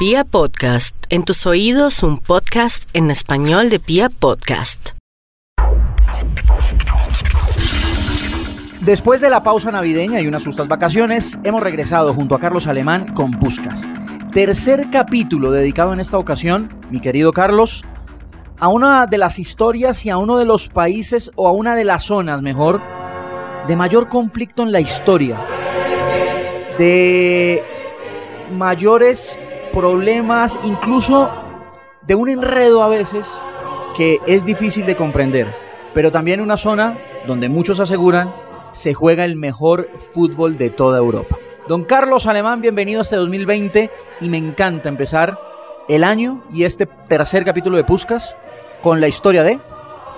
Pia Podcast, en tus oídos un podcast en español de Pia Podcast. Después de la pausa navideña y unas justas vacaciones, hemos regresado junto a Carlos Alemán con Puscast. Tercer capítulo dedicado en esta ocasión, mi querido Carlos, a una de las historias y a uno de los países o a una de las zonas, mejor, de mayor conflicto en la historia, de mayores problemas, incluso de un enredo a veces que es difícil de comprender, pero también una zona donde muchos aseguran se juega el mejor fútbol de toda Europa. Don Carlos Alemán, bienvenido a este 2020 y me encanta empezar el año y este tercer capítulo de Puscas con la historia de...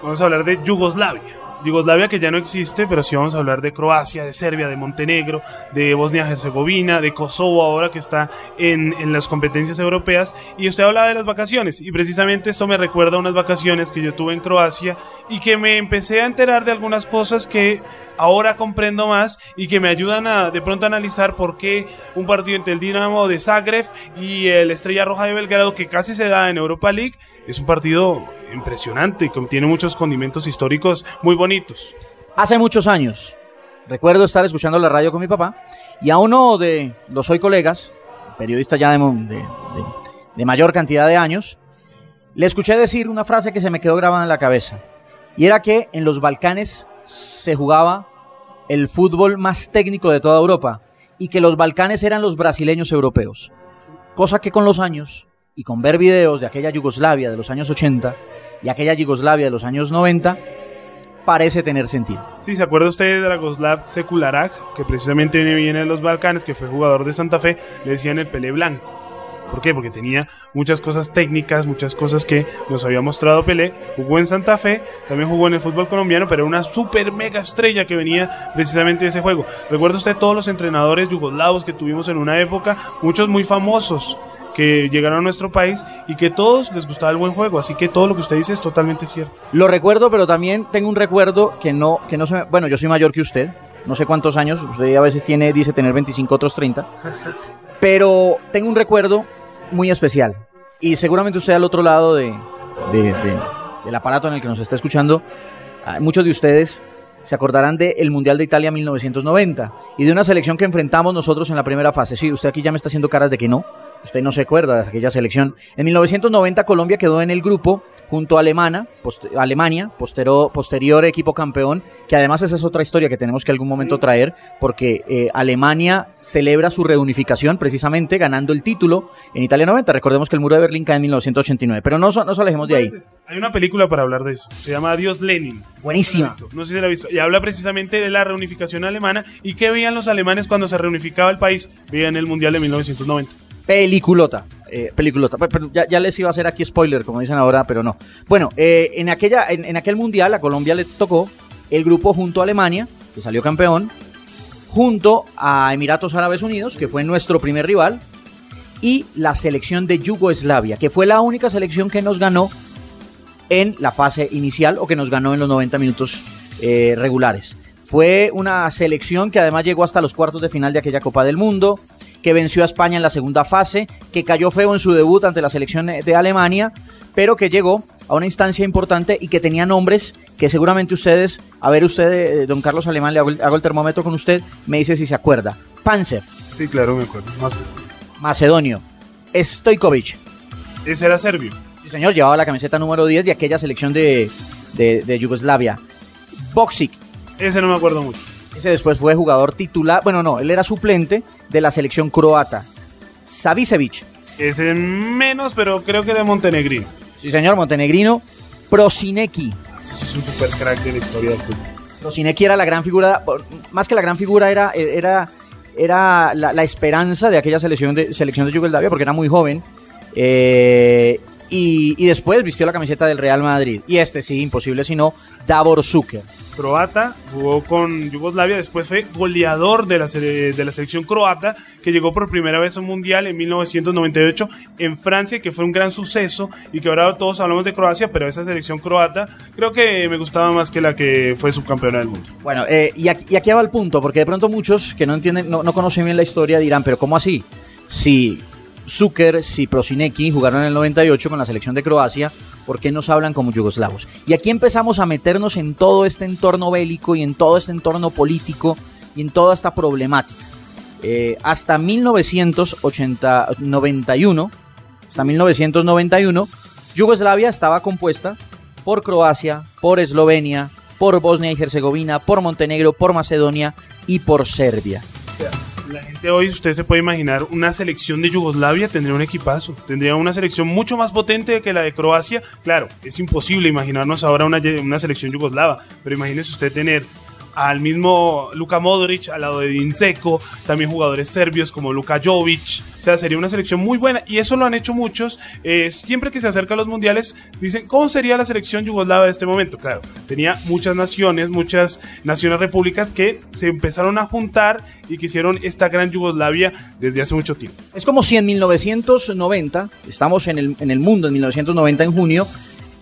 Vamos a hablar de Yugoslavia. Yugoslavia que ya no existe, pero sí vamos a hablar de Croacia, de Serbia, de Montenegro, de Bosnia-Herzegovina, de Kosovo ahora que está en, en, las competencias europeas. Y usted hablaba de las vacaciones y precisamente esto me recuerda a unas vacaciones que yo tuve en Croacia y que me empecé a enterar de algunas cosas que ahora comprendo más y que me ayudan a de pronto a analizar por qué un partido entre el Dinamo de Zagreb y el Estrella Roja de Belgrado que casi se da en Europa League es un partido impresionante, que tiene muchos condimentos históricos muy bonitos. Hace muchos años, recuerdo estar escuchando la radio con mi papá y a uno de los hoy colegas, periodista ya de, mayor cantidad de años, le escuché decir una frase que se me quedó grabada en la cabeza y era que en los Balcanes se jugaba el fútbol más técnico de toda Europa y que los Balcanes eran los brasileños europeos. Cosa que con los años y con ver videos de aquella Yugoslavia de los años 80 y aquella Yugoslavia de los años 90 parece tener sentido. Sí, ¿se acuerda usted de Dragoslav Sekularaj, que precisamente viene de los Balcanes, que fue jugador de Santa Fe, le decían el Pelé Blanco? ¿Por qué? Porque tenía muchas cosas técnicas, muchas cosas que nos había mostrado Pelé. Jugó en Santa Fe, también jugó en el fútbol colombiano, pero era una super mega estrella que venía precisamente de ese juego. ¿Recuerda usted todos los entrenadores yugoslavos que tuvimos en una época? Muchos muy famosos que llegaron a nuestro país y que todos les gustaba el buen juego, así que todo lo que usted dice es totalmente cierto. Lo recuerdo, pero también tengo un recuerdo que no, que no se me, bueno, yo soy mayor que usted, no sé cuántos años, usted a veces tiene, dice tener 25, otros 30, pero tengo un recuerdo muy especial y seguramente usted al otro lado de, de, de, del aparato en el que nos está escuchando, muchos de ustedes se acordarán del Mundial de Italia 1990 y de una selección que enfrentamos nosotros en la primera fase. Sí, usted aquí ya me está haciendo caras de que no. Usted no se acuerda de aquella selección. En 1990 Colombia quedó en el grupo junto a Alemania, post Alemania postero, posterior equipo campeón, que además esa es otra historia que tenemos que algún momento sí. traer, porque eh, Alemania celebra su reunificación precisamente ganando el título en Italia 90. Recordemos que el muro de Berlín cae en 1989, pero no, no nos alejemos de ahí. Hay una película para hablar de eso, se llama Adiós Lenin. Buenísima. No sé si la ha visto. Y habla precisamente de la reunificación alemana y qué veían los alemanes cuando se reunificaba el país. Veían el Mundial de 1990. Peliculota. Eh, peliculota. Ya, les iba a hacer aquí spoiler, como dicen ahora, pero no. Bueno, eh, en, aquella, en, aquel mundial a Colombia le tocó el grupo junto a Alemania, que salió campeón, junto a Emiratos Árabes Unidos, que fue nuestro primer rival, y la selección de Yugoslavia, que fue la única selección que nos ganó en la fase inicial o que nos ganó en los 90 minutos eh, regulares. Fue una selección que además llegó hasta los cuartos de final de aquella Copa del Mundo, que venció a España en la segunda fase, que cayó feo en su debut ante la selección de Alemania, pero que llegó a una instancia importante y que tenía nombres que seguramente ustedes, a ver usted, eh, don Carlos Alemán, le hago el, hago el, termómetro con usted, me dice si se acuerda. Panzer. Sí, claro, me acuerdo. Macedonio. Stojkovic. Ese era serbio. Sí, señor, llevaba la camiseta número 10 de aquella selección de, de, de Yugoslavia. Boxic. Ese no me acuerdo mucho. Ese después fue jugador titular, bueno, no, él era suplente de la selección croata. Savicevic. Ese menos, pero creo que de Montenegrino. Sí, señor, Montenegrino. Prosinecki. Sí, sí, es un super crack de la historia del fútbol. Prosinecki era la gran figura, más que la gran figura, era, era, era la, la esperanza de aquella selección de, selección de Yugoslavia, porque era muy joven. Eh, y, y después vistió la camiseta del Real Madrid. Y este sí, imposible sino Davor Zucker. Croata, jugó con Yugoslavia, después fue goleador de la, de la selección croata, que llegó por primera vez a un mundial en 1998 en Francia, que fue un gran suceso y que ahora todos hablamos de Croacia, pero esa selección croata creo que me gustaba más que la que fue subcampeona del mundo. Bueno, eh, y, aquí, y aquí va el punto, porque de pronto muchos que no entienden, no, no conocen bien la historia dirán, pero ¿cómo así? Si Zucker, si Prosinecki jugaron en el 98 con la selección de Croacia, ¿por qué nos hablan como yugoslavos? Y aquí empezamos a meternos en todo este entorno bélico y en todo este entorno político y en toda esta problemática. Eh, hasta 1991, hasta 1991, Yugoslavia estaba compuesta por Croacia, por Eslovenia, por Bosnia y Herzegovina, por Montenegro, por Macedonia y por Serbia. La gente hoy, usted se puede imaginar, una selección de Yugoslavia tendría un equipazo, tendría una selección mucho más potente que la de Croacia. Claro, es imposible imaginarnos ahora una, una selección yugoslava, pero imagínese usted tener al mismo Luka Modric, al lado de Dinseco, también jugadores serbios como Luka Jovic. O sea, sería una selección muy buena y eso lo han hecho muchos. Eh, siempre que se acercan los mundiales, dicen, ¿cómo sería la selección yugoslava de este momento? Claro, tenía muchas naciones, muchas naciones repúblicas que se empezaron a juntar y que hicieron esta gran Yugoslavia desde hace mucho tiempo. Es como si en 1990, estamos en el, en el mundo en 1990 en junio,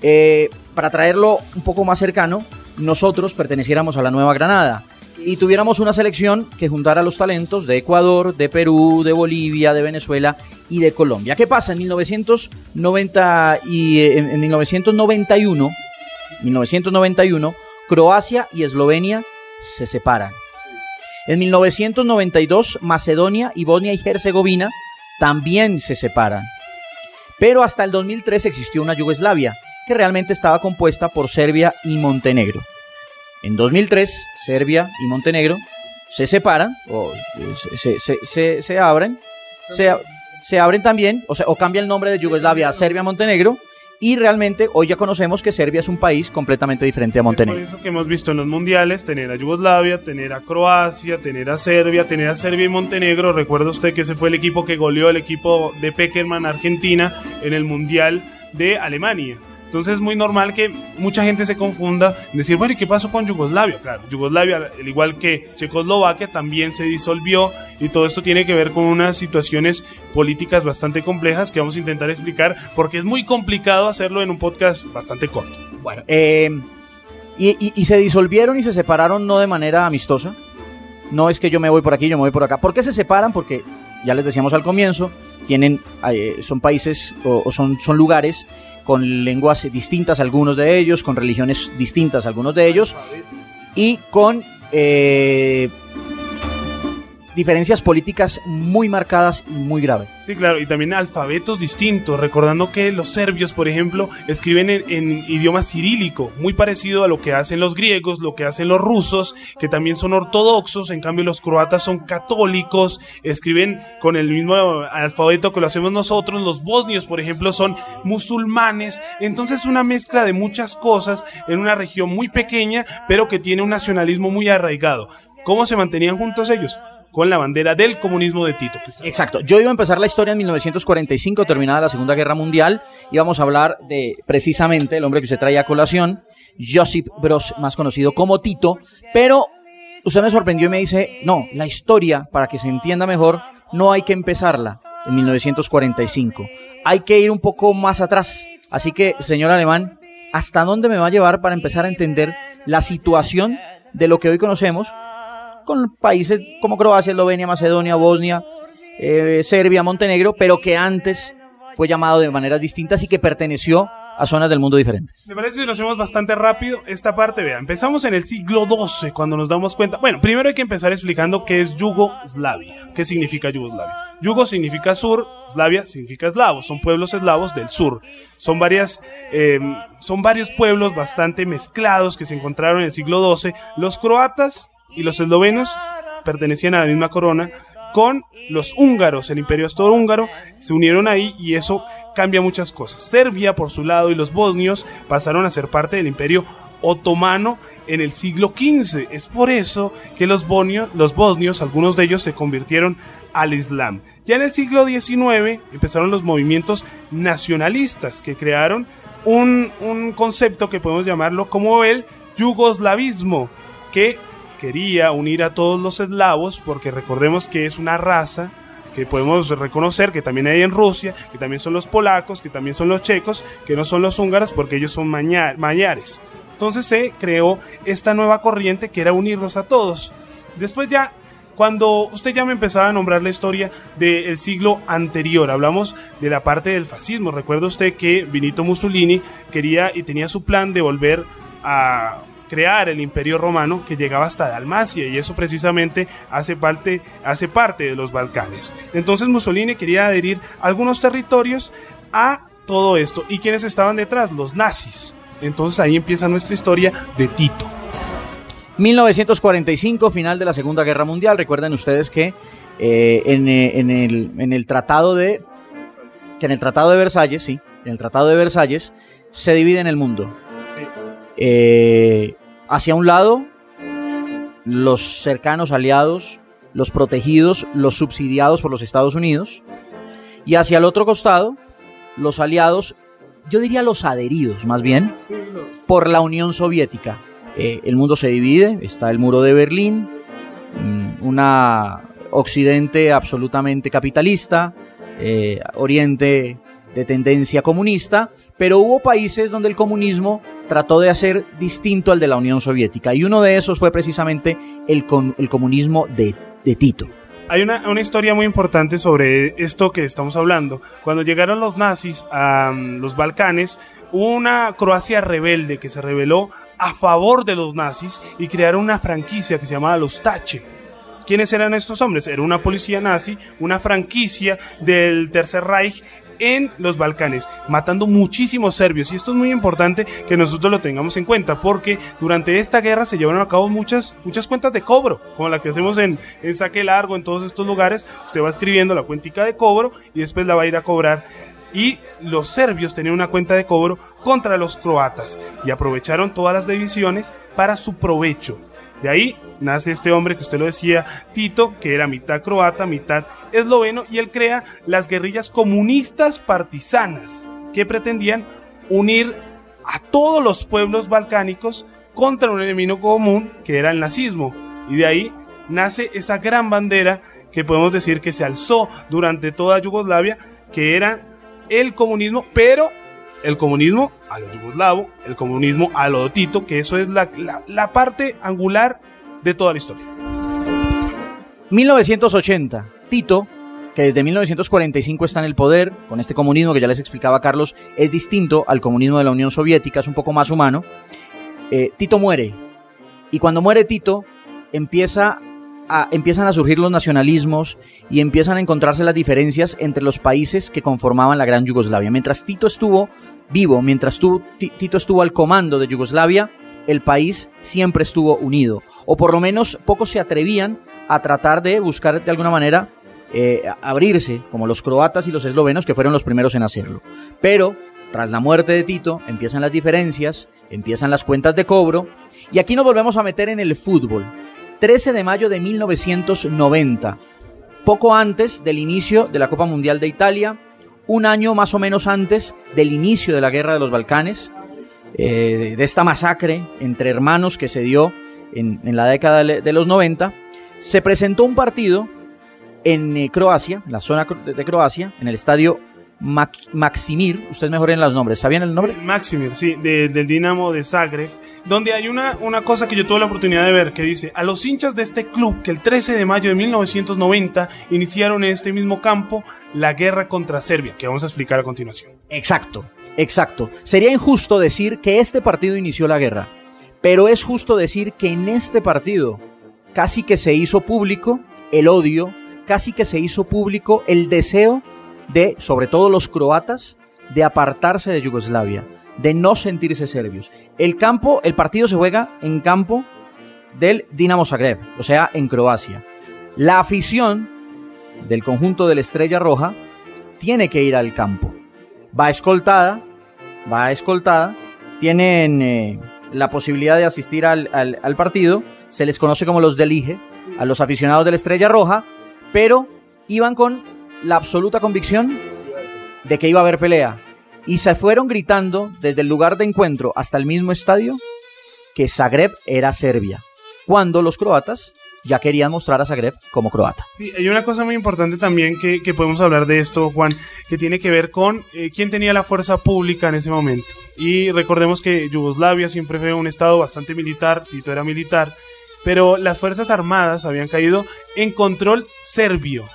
eh, para traerlo un poco más cercano, nosotros perteneciéramos a la Nueva Granada y tuviéramos una selección que juntara los talentos de Ecuador, de Perú, de Bolivia, de Venezuela y de Colombia. ¿Qué pasa? En 1990 y eh, en, en 1991, 1991, Croacia y Eslovenia se separan. En 1992, Macedonia y Bosnia y Herzegovina también se separan. Pero hasta el 2003 existió una Yugoslavia, que realmente estaba compuesta por Serbia y Montenegro. En 2003, Serbia y Montenegro se separan, o se, se- se- se- abren, se, se abren también, o, sea, o cambia el nombre de Yugoslavia a Serbia-Montenegro, y realmente hoy ya conocemos que Serbia es un país completamente diferente a Es por Montenegro. eso que hemos visto en los mundiales tener a Yugoslavia, tener a Croacia, tener a Serbia, tener a Serbia y Montenegro. Recuerda usted que ese fue el equipo que goleó el equipo de Peckerman Argentina en el mundial de Alemania. Entonces es muy normal que mucha gente se confunda en decir, bueno, ¿y qué pasó con Yugoslavia? Claro, Yugoslavia, al igual que Checoslovaquia, también se disolvió y todo esto tiene que ver con unas situaciones políticas bastante complejas que vamos a intentar explicar porque es muy complicado hacerlo en un podcast bastante corto. Bueno, eh, y, y- y se disolvieron y se separaron no de manera amistosa. No es que yo me voy por aquí, yo me voy por acá. ¿Por qué se separan? Porque ya les decíamos al comienzo, tienen, eh, son países o, son, son lugares con lenguas distintas algunos de ellos, con religiones distintas algunos de ellos y con eh, diferencias políticas muy marcadas y muy graves. Sí, claro, y también alfabetos distintos, recordando que los serbios, por ejemplo, escriben en, idioma cirílico, muy parecido a lo que hacen los griegos, lo que hacen los rusos, que también son ortodoxos, en cambio los croatas son católicos, escriben con el mismo alfabeto que lo hacemos nosotros, los bosnios, por ejemplo, son musulmanes, entonces una mezcla de muchas cosas en una región muy pequeña, pero que tiene un nacionalismo muy arraigado. ¿Cómo se mantenían juntos ellos? Con la bandera del comunismo de Tito. Exacto. Yo iba a empezar la historia en 1945, terminada la Segunda Guerra Mundial. Íbamos a hablar de precisamente el hombre que usted traía a colación, Josip Broz, más conocido como Tito. Pero usted me sorprendió y me dice, no, la historia, para que se entienda mejor, no hay que empezarla en 1945. Hay que ir un poco más atrás. Así que, señor Alemán, ¿hasta dónde me va a llevar para empezar a entender la situación de lo que hoy conocemos con países como Croacia, Eslovenia, Macedonia, Bosnia, eh, Serbia, Montenegro, pero que antes fue llamado de maneras distintas y que perteneció a zonas del mundo diferentes. Me parece que lo hacemos bastante rápido. Esta parte, vea, empezamos en el siglo XII cuando nos damos cuenta. Bueno, primero hay que empezar explicando qué es Yugoslavia. ¿Qué significa Yugoslavia? Yugo significa sur, Slavia significa eslavo. Son pueblos eslavos del sur. Son varias, eh, son varios pueblos bastante mezclados que se encontraron en el siglo XII. Los croatas y los eslovenos pertenecían a la misma corona con los húngaros, el imperio austrohúngaro, se unieron ahí y eso cambia muchas cosas. Serbia, por su lado, y los bosnios pasaron a ser parte del imperio otomano en el siglo XV. Es por eso que los bosnios, los bosnios, algunos de ellos se convirtieron al Islam. Ya en el siglo XIX empezaron los movimientos nacionalistas que crearon un, un concepto que podemos llamarlo como el yugoslavismo, que quería unir a todos los eslavos, porque recordemos que es una raza que podemos reconocer que también hay en Rusia, que también son los polacos, que también son los checos, que no son los húngaros porque ellos son mañares. Entonces se creó esta nueva corriente que era unirlos a todos. Después ya, cuando usted ya me empezaba a nombrar la historia del siglo anterior, hablamos de la parte del fascismo. Recuerda usted que Benito Mussolini quería y tenía su plan de volver a crear el imperio romano que llegaba hasta Dalmacia y eso precisamente hace parte, hace parte de los Balcanes. Entonces Mussolini quería adherir algunos territorios a todo esto. ¿Y quiénes estaban detrás? Los nazis. Entonces ahí empieza nuestra historia de Tito. 1945, final de la Segunda Guerra Mundial. Recuerden ustedes que eh, en, eh, en, el, en el tratado de que en el tratado de Versalles, sí, en el tratado de Versalles se divide en el mundo. Eh, hacia un lado, los cercanos aliados, los protegidos, los subsidiados por los Estados Unidos, y hacia el otro costado, los aliados, yo diría los adheridos más bien, por la Unión Soviética. Eh, el mundo se divide, está el muro de Berlín, mm, una occidente absolutamente capitalista, eh, oriente de tendencia comunista, pero hubo países donde el comunismo trató de hacer distinto al de la Unión Soviética, y uno de esos fue precisamente el, el comunismo de, Tito. Hay una, una, historia muy importante sobre esto que estamos hablando. Cuando llegaron los nazis a mm, los Balcanes, una Croacia rebelde que se rebeló a favor de los nazis y crearon una franquicia que se llamaba los Tache. ¿Quiénes eran estos hombres? Era una policía nazi, una franquicia del Tercer Reich en los Balcanes, matando muchísimos serbios. Y esto es muy importante que nosotros lo tengamos en cuenta, porque durante esta guerra se llevaron a cabo muchas, muchas cuentas de cobro, como la que hacemos en, en Saque Largo, en todos estos lugares. Usted va escribiendo la cuentica de cobro y después la va a ir a cobrar. Y los serbios tenían una cuenta de cobro contra los croatas y aprovecharon todas las divisiones para su provecho. De ahí nace este hombre que usted lo decía, Tito, que era mitad croata, mitad esloveno, y él crea las guerrillas comunistas partisanas, que pretendían unir a todos los pueblos balcánicos contra un enemigo común, que era el nazismo. Y de ahí nace esa gran bandera que podemos decir que se alzó durante toda Yugoslavia, que era el comunismo, pero el comunismo a lo yugoslavo, el comunismo a lo Tito, que eso es la, la, parte angular de toda la historia. 1980, Tito, que desde 1945 está en el poder, con este comunismo que ya les explicaba Carlos, es distinto al comunismo de la Unión Soviética, es un poco más humano. Eh, Tito muere. Y cuando muere Tito, empieza empiezan a surgir los nacionalismos y empiezan a encontrarse las diferencias entre los países que conformaban la gran Yugoslavia. Mientras Tito estuvo vivo, mientras Tito estuvo al comando de Yugoslavia, el país siempre estuvo unido. O por lo menos pocos se atrevían a tratar de buscar de alguna manera eh, abrirse, como los croatas y los eslovenos, que fueron los primeros en hacerlo. Pero, tras la muerte de Tito, empiezan las diferencias, empiezan las cuentas de cobro, y aquí nos volvemos a meter en el fútbol. 13 de mayo de 1990, poco antes del inicio de la Copa Mundial de Italia, un año más o menos antes del inicio de la Guerra de los Balcanes, eh, de esta masacre entre hermanos que se dio en, la década de los 90, se presentó un partido en eh, Croacia, en la zona de Croacia, en el estadio Maximir, usted mejor en los nombres, ¿sabían el nombre? Maximir, sí, del Dinamo de Zagreb, donde hay una, una cosa que yo tuve la oportunidad de ver que dice, a los hinchas de este club que el 13 de mayo de 1990 iniciaron en este mismo campo la guerra contra Serbia, que vamos a explicar a continuación. Exacto, exacto. Sería injusto decir que este partido inició la guerra, pero es justo decir que en este partido casi que se hizo público el odio, casi que se hizo público el deseo de, sobre todo los croatas, de apartarse de Yugoslavia, de no sentirse serbios. El campo, el partido se juega en campo del Dinamo Zagreb, o sea, en Croacia. La afición del conjunto de la Estrella Roja tiene que ir al campo. Va escoltada, va escoltada, tienen eh, la posibilidad de asistir al, partido, se les conoce como los delige, a los aficionados de la Estrella Roja, pero iban con la absoluta convicción de que iba a haber pelea. Y se fueron gritando desde el lugar de encuentro hasta el mismo estadio que Zagreb era Serbia, cuando los croatas ya querían mostrar a Zagreb como croata. Sí, hay una cosa muy importante también que, podemos hablar de esto, Juan, que tiene que ver con eh, quién tenía la fuerza pública en ese momento. Y recordemos que Yugoslavia siempre fue un estado bastante militar, Tito era militar, pero las Fuerzas Armadas habían caído en control serbio.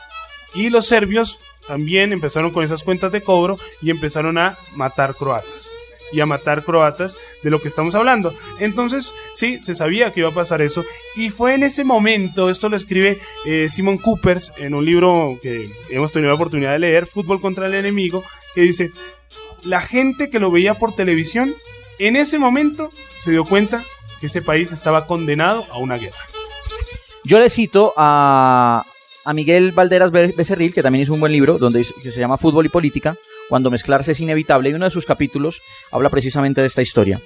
Y los serbios también empezaron con esas cuentas de cobro y empezaron a matar croatas y a matar croatas de lo que estamos hablando. Entonces, sí, se sabía que iba a pasar eso. Y fue en ese momento, esto lo escribe eh, Simon Coopers en un libro que hemos tenido la oportunidad de leer, Fútbol contra el enemigo, que dice, la gente que lo veía por televisión, en ese momento se dio cuenta que ese país estaba condenado a una guerra. Yo le cito a, a Miguel Valderas Becerril, que también es un buen libro, donde que se llama Fútbol y Política, cuando mezclarse es inevitable, y uno de sus capítulos habla precisamente de esta historia.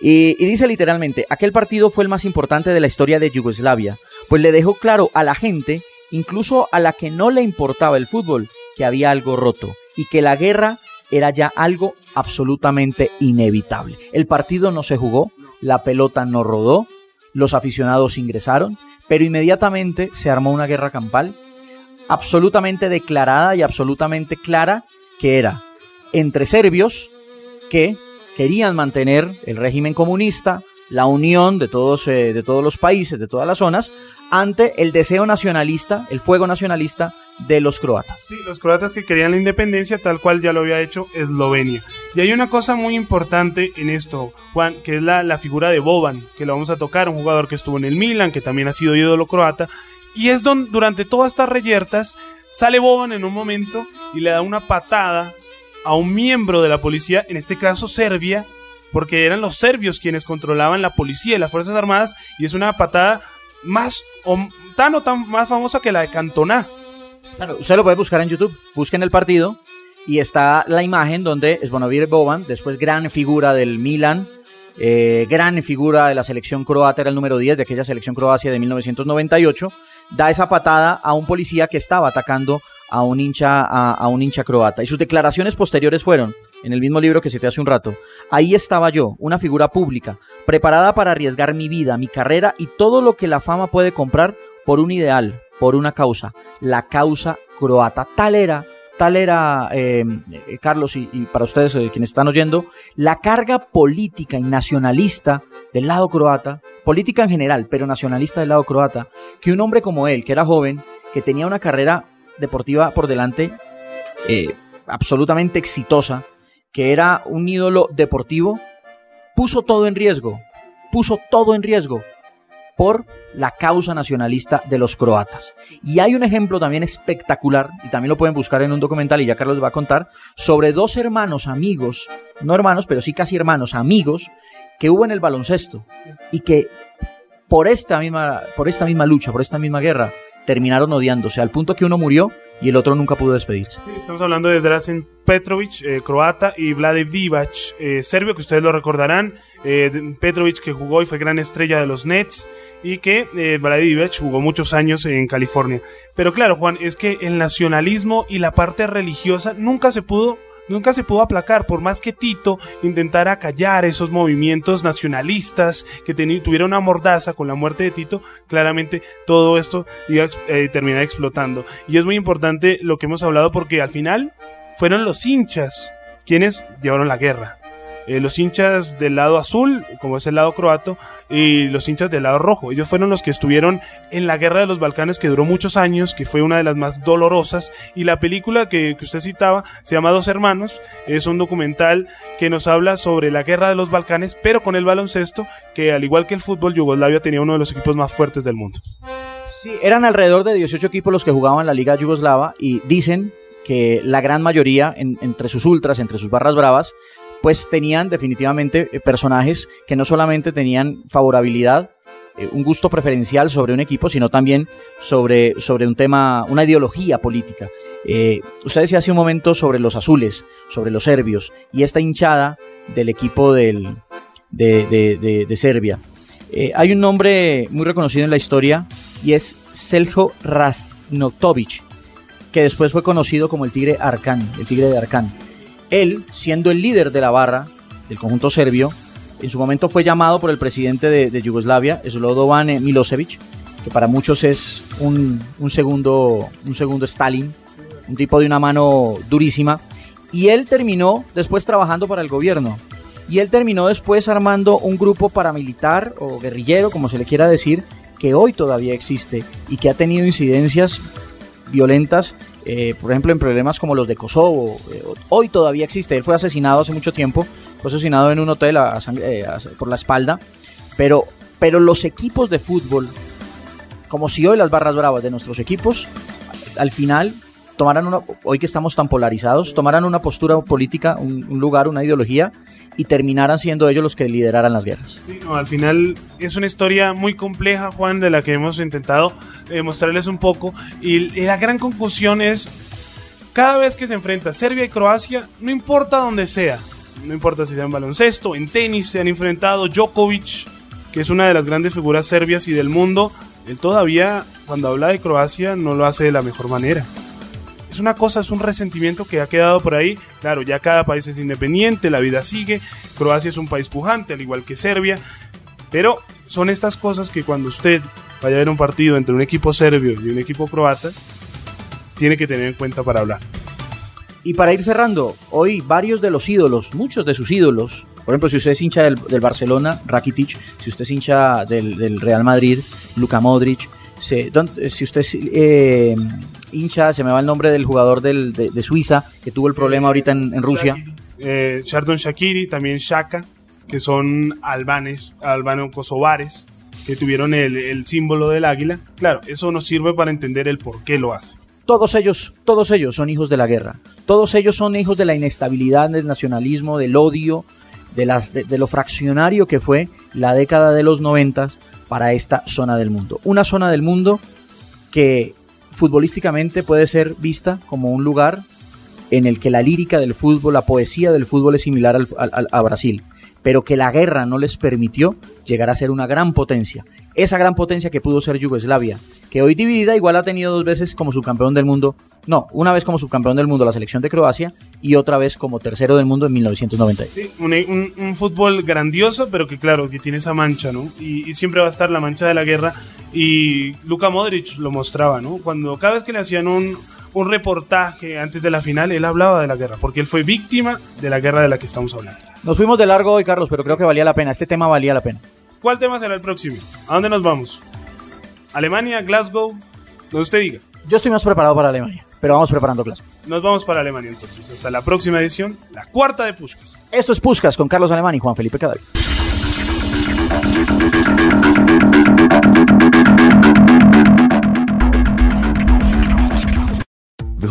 Y, dice literalmente, aquel partido fue el más importante de la historia de Yugoslavia, pues le dejó claro a la gente, incluso a la que no le importaba el fútbol, que había algo roto, y que la guerra era ya algo absolutamente inevitable. El partido no se jugó, la pelota no rodó, los aficionados ingresaron, pero inmediatamente se armó una guerra campal absolutamente declarada y absolutamente clara que era entre serbios que querían mantener el régimen comunista, la unión de todos, eh, de todos los países, de todas las zonas, ante el deseo nacionalista, el fuego nacionalista de los croatas. Sí, los croatas que querían la independencia, tal cual ya lo había hecho Eslovenia. Y hay una cosa muy importante en esto, Juan, que es la, la figura de Boban, que lo vamos a tocar, un jugador que estuvo en el Milan, que también ha sido ídolo croata, y es donde durante todas estas reyertas sale Boban en un momento y le da una patada a un miembro de la policía, en este caso Serbia, porque eran los serbios quienes controlaban la policía y las Fuerzas Armadas, y es una patada más o tan o tan más famosa que la de Cantona. Claro, usted lo puede buscar en YouTube, busquen el partido y está la imagen donde Zvonimir Boban, después gran figura del Milan, eh, gran figura de la selección croata, era el número 10 de aquella selección croacia de 1998, da esa patada a un policía que estaba atacando a un hincha, a, un hincha croata. Y sus declaraciones posteriores fueron, en el mismo libro que cité hace un rato, ahí estaba yo, una figura pública, preparada para arriesgar mi vida, mi carrera y todo lo que la fama puede comprar por un ideal, por una causa, la causa croata. Tal era, tal era, eh, Carlos, y, para ustedes eh, quienes están oyendo, la carga política y nacionalista del lado croata, política en general, pero nacionalista del lado croata, que un hombre como él, que era joven, que tenía una carrera deportiva por delante eh, absolutamente exitosa, que era un ídolo deportivo, puso todo en riesgo, puso todo en riesgo por la causa nacionalista de los croatas. Y hay un ejemplo también espectacular, y también lo pueden buscar en un documental, y ya Carlos va a contar, sobre dos hermanos amigos, no hermanos, pero sí casi hermanos amigos, que hubo en el baloncesto, y que por esta misma, por esta misma lucha, por esta misma guerra, terminaron odiándose, al punto que uno murió y el otro nunca pudo despedirse. estamos hablando de Drazen Petrovic, eh, croata, y Vlade Divac, eh, serbio, que ustedes lo recordarán. Eh, Petrovic que jugó y fue gran estrella de los Nets, y que Vlade Divac jugó muchos años en California. Pero claro, Juan, es que el nacionalismo y la parte religiosa nunca se pudo nunca se pudo aplacar, por más que Tito intentara callar esos movimientos nacionalistas, que tuviera una mordaza con la muerte de Tito, claramente todo esto iba a eh, terminar explotando. Y es muy importante lo que hemos hablado porque al final fueron los hinchas quienes llevaron la guerra. Eh, los hinchas del lado azul, como es el lado croato, y los hinchas del lado rojo. Ellos fueron los que estuvieron en la guerra de los Balcanes, que duró muchos años, que fue una de las más dolorosas. Y la película que, usted citaba se llama Dos Hermanos, es un documental que nos habla sobre la guerra de los Balcanes, pero con el baloncesto, que al igual que el fútbol, Yugoslavia tenía uno de los equipos más fuertes del mundo. Sí, eran alrededor de 18 equipos los que jugaban la Liga Yugoslava y dicen que la gran mayoría, entre sus ultras, entre sus barras bravas, pues tenían definitivamente eh, personajes que no solamente tenían favorabilidad, eh, un gusto preferencial sobre un equipo, sino también sobre, sobre un tema, una ideología política. Eh, usted decía hace un momento sobre los azules, sobre los serbios, y esta hinchada del equipo del, de, Serbia. hay un nombre muy reconocido en la historia y es Seljo Rastnotovic, que después fue conocido como el Tigre Arcán, el Tigre de Arcán. Él, siendo el líder de la barra del conjunto serbio, en su momento fue llamado por el presidente de, Yugoslavia, Slobodan Milosevic, que para muchos es un, segundo, un segundo Stalin, un tipo de una mano durísima. Y él terminó después trabajando para el gobierno. Y él terminó después armando un grupo paramilitar o guerrillero, como se le quiera decir, que hoy todavía existe y que ha tenido incidencias violentas, eh, por ejemplo, en problemas como los de Kosovo. Eh, hoy todavía existe. Él fue asesinado hace mucho tiempo, fue asesinado en un hotel eh, por la espalda, pero, pero los equipos de fútbol, como si hoy las barras bravas de nuestros equipos, al final tomaran una, hoy que estamos tan polarizados, tomaran una postura política, un, lugar, una ideología y terminaran siendo ellos los que lideraran las guerras. Al final es una historia muy compleja, Juan, de la que hemos intentado eh, mostrarles un poco y, la gran conclusión es, cada vez que se enfrenta Serbia y Croacia, no importa dónde sea, no importa si sea en baloncesto, en tenis, se han enfrentado Djokovic, que es una de las grandes figuras serbias y del mundo, él todavía, cuando habla de Croacia, no lo hace de la mejor manera es una cosa, es un resentimiento que ha quedado por ahí. Claro, ya cada país es independiente, la vida sigue. Croacia es un país pujante, al igual que Serbia. Pero son estas cosas que cuando usted vaya a ver un partido entre un equipo serbio y un equipo croata, tiene que tener en cuenta para hablar. Y para ir cerrando, hoy varios de los ídolos, muchos de sus ídolos, por ejemplo, si usted es hincha del, Barcelona, Rakitic, si usted es hincha del, Real Madrid, Luka Modric, si, si usted es eh, hincha, se me va el nombre del jugador de, Suiza que tuvo el problema ahorita en, Rusia. Eh, Chardon Shakiri, también Shaka, que son albanes, albano-kosovares, que tuvieron el, símbolo del águila. Claro, eso nos sirve para entender el por qué lo hace. Todos ellos, todos ellos son hijos de la guerra. Todos ellos son hijos de la inestabilidad, del nacionalismo, del odio, de, las, de lo fraccionario que fue la década de los noventas para esta zona del mundo. Una zona del mundo que futbolísticamente puede ser vista como un lugar en el que la lírica del fútbol, la poesía del fútbol es similar a Brasil, pero que la guerra no les permitió llegar a ser una gran potencia. Esa gran potencia que pudo ser Yugoslavia, que hoy dividida igual ha tenido dos veces como subcampeón del mundo, no, una vez como subcampeón del mundo la selección de Croacia y otra vez como tercero del mundo en 1990. Sí, un, fútbol grandioso, pero que claro, que tiene esa mancha, ¿no? Y, siempre va a estar la mancha de la guerra. Y Luka Modric lo mostraba, ¿no? Cuando cada vez que le hacían un, un reportaje antes de la final, él hablaba de la guerra, porque él fue víctima de la guerra de la que estamos hablando. Nos fuimos de largo hoy, Carlos, pero creo que valía la pena. Este tema valía la pena. ¿Cuál tema será el próximo? ¿A dónde nos vamos? Alemania, Glasgow, donde usted diga. Yo estoy más preparado para Alemania, pero vamos preparando Glasgow. Nos vamos para Alemania entonces. Hasta la próxima edición, la cuarta de Puskas. Esto es Puskas con Carlos Alemán y Juan Felipe Cadavid.